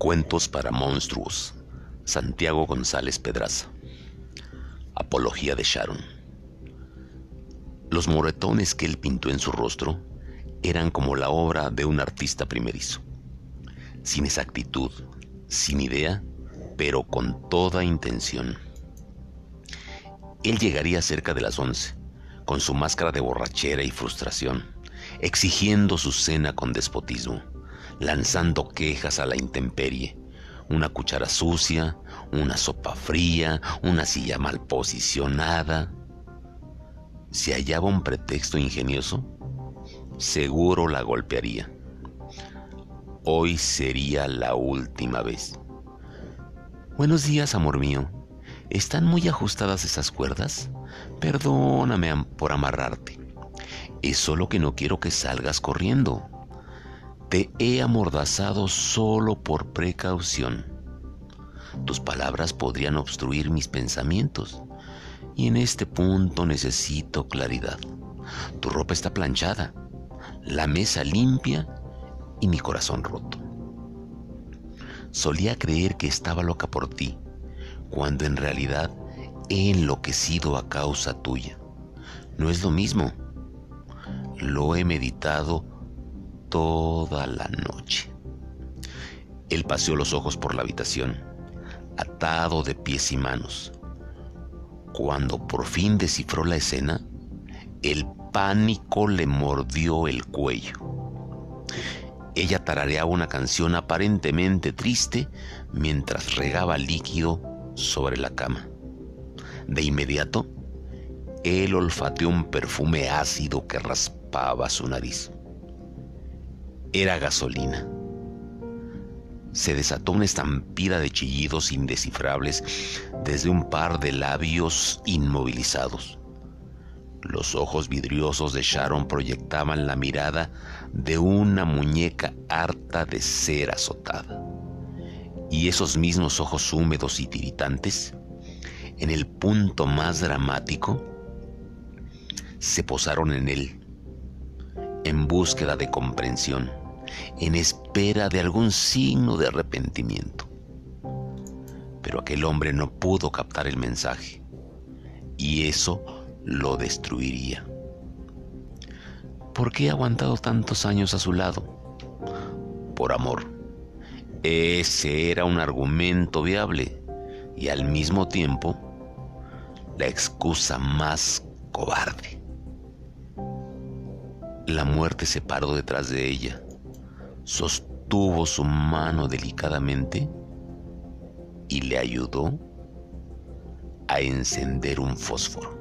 Cuentos para monstruos. Santiago González Pedraza. Apología de Sharon. Los moretones que él pintó en su rostro eran como la obra de un artista primerizo. Sin exactitud, sin idea, pero con toda intención. Él llegaría cerca de las once, con su máscara de borrachera y frustración, exigiendo su cena con despotismo lanzando quejas a la intemperie. Una cuchara sucia, una sopa fría, una silla mal posicionada. Si hallaba un pretexto ingenioso, seguro la golpearía. Hoy sería la última vez. Buenos días, amor mío. ¿Están muy ajustadas esas cuerdas? Perdóname por amarrarte. Es solo que no quiero que salgas corriendo. Te he amordazado solo por precaución. Tus palabras podrían obstruir mis pensamientos y en este punto necesito claridad. Tu ropa está planchada, la mesa limpia y mi corazón roto. Solía creer que estaba loca por ti, cuando en realidad he enloquecido a causa tuya. No es lo mismo. Lo he meditado toda la noche. Él paseó los ojos por la habitación, atado de pies y manos. Cuando por fin descifró la escena, el pánico le mordió el cuello. Ella tarareaba una canción aparentemente triste mientras regaba líquido sobre la cama. De inmediato, él olfateó un perfume ácido que raspaba su nariz era gasolina. Se desató una estampida de chillidos indescifrables desde un par de labios inmovilizados. Los ojos vidriosos de Sharon proyectaban la mirada de una muñeca harta de ser azotada. Y esos mismos ojos húmedos y tiritantes, en el punto más dramático, se posaron en él, en búsqueda de comprensión en espera de algún signo de arrepentimiento. Pero aquel hombre no pudo captar el mensaje y eso lo destruiría. ¿Por qué he aguantado tantos años a su lado? Por amor. Ese era un argumento viable y al mismo tiempo la excusa más cobarde. La muerte se paró detrás de ella sostuvo su mano delicadamente y le ayudó a encender un fósforo.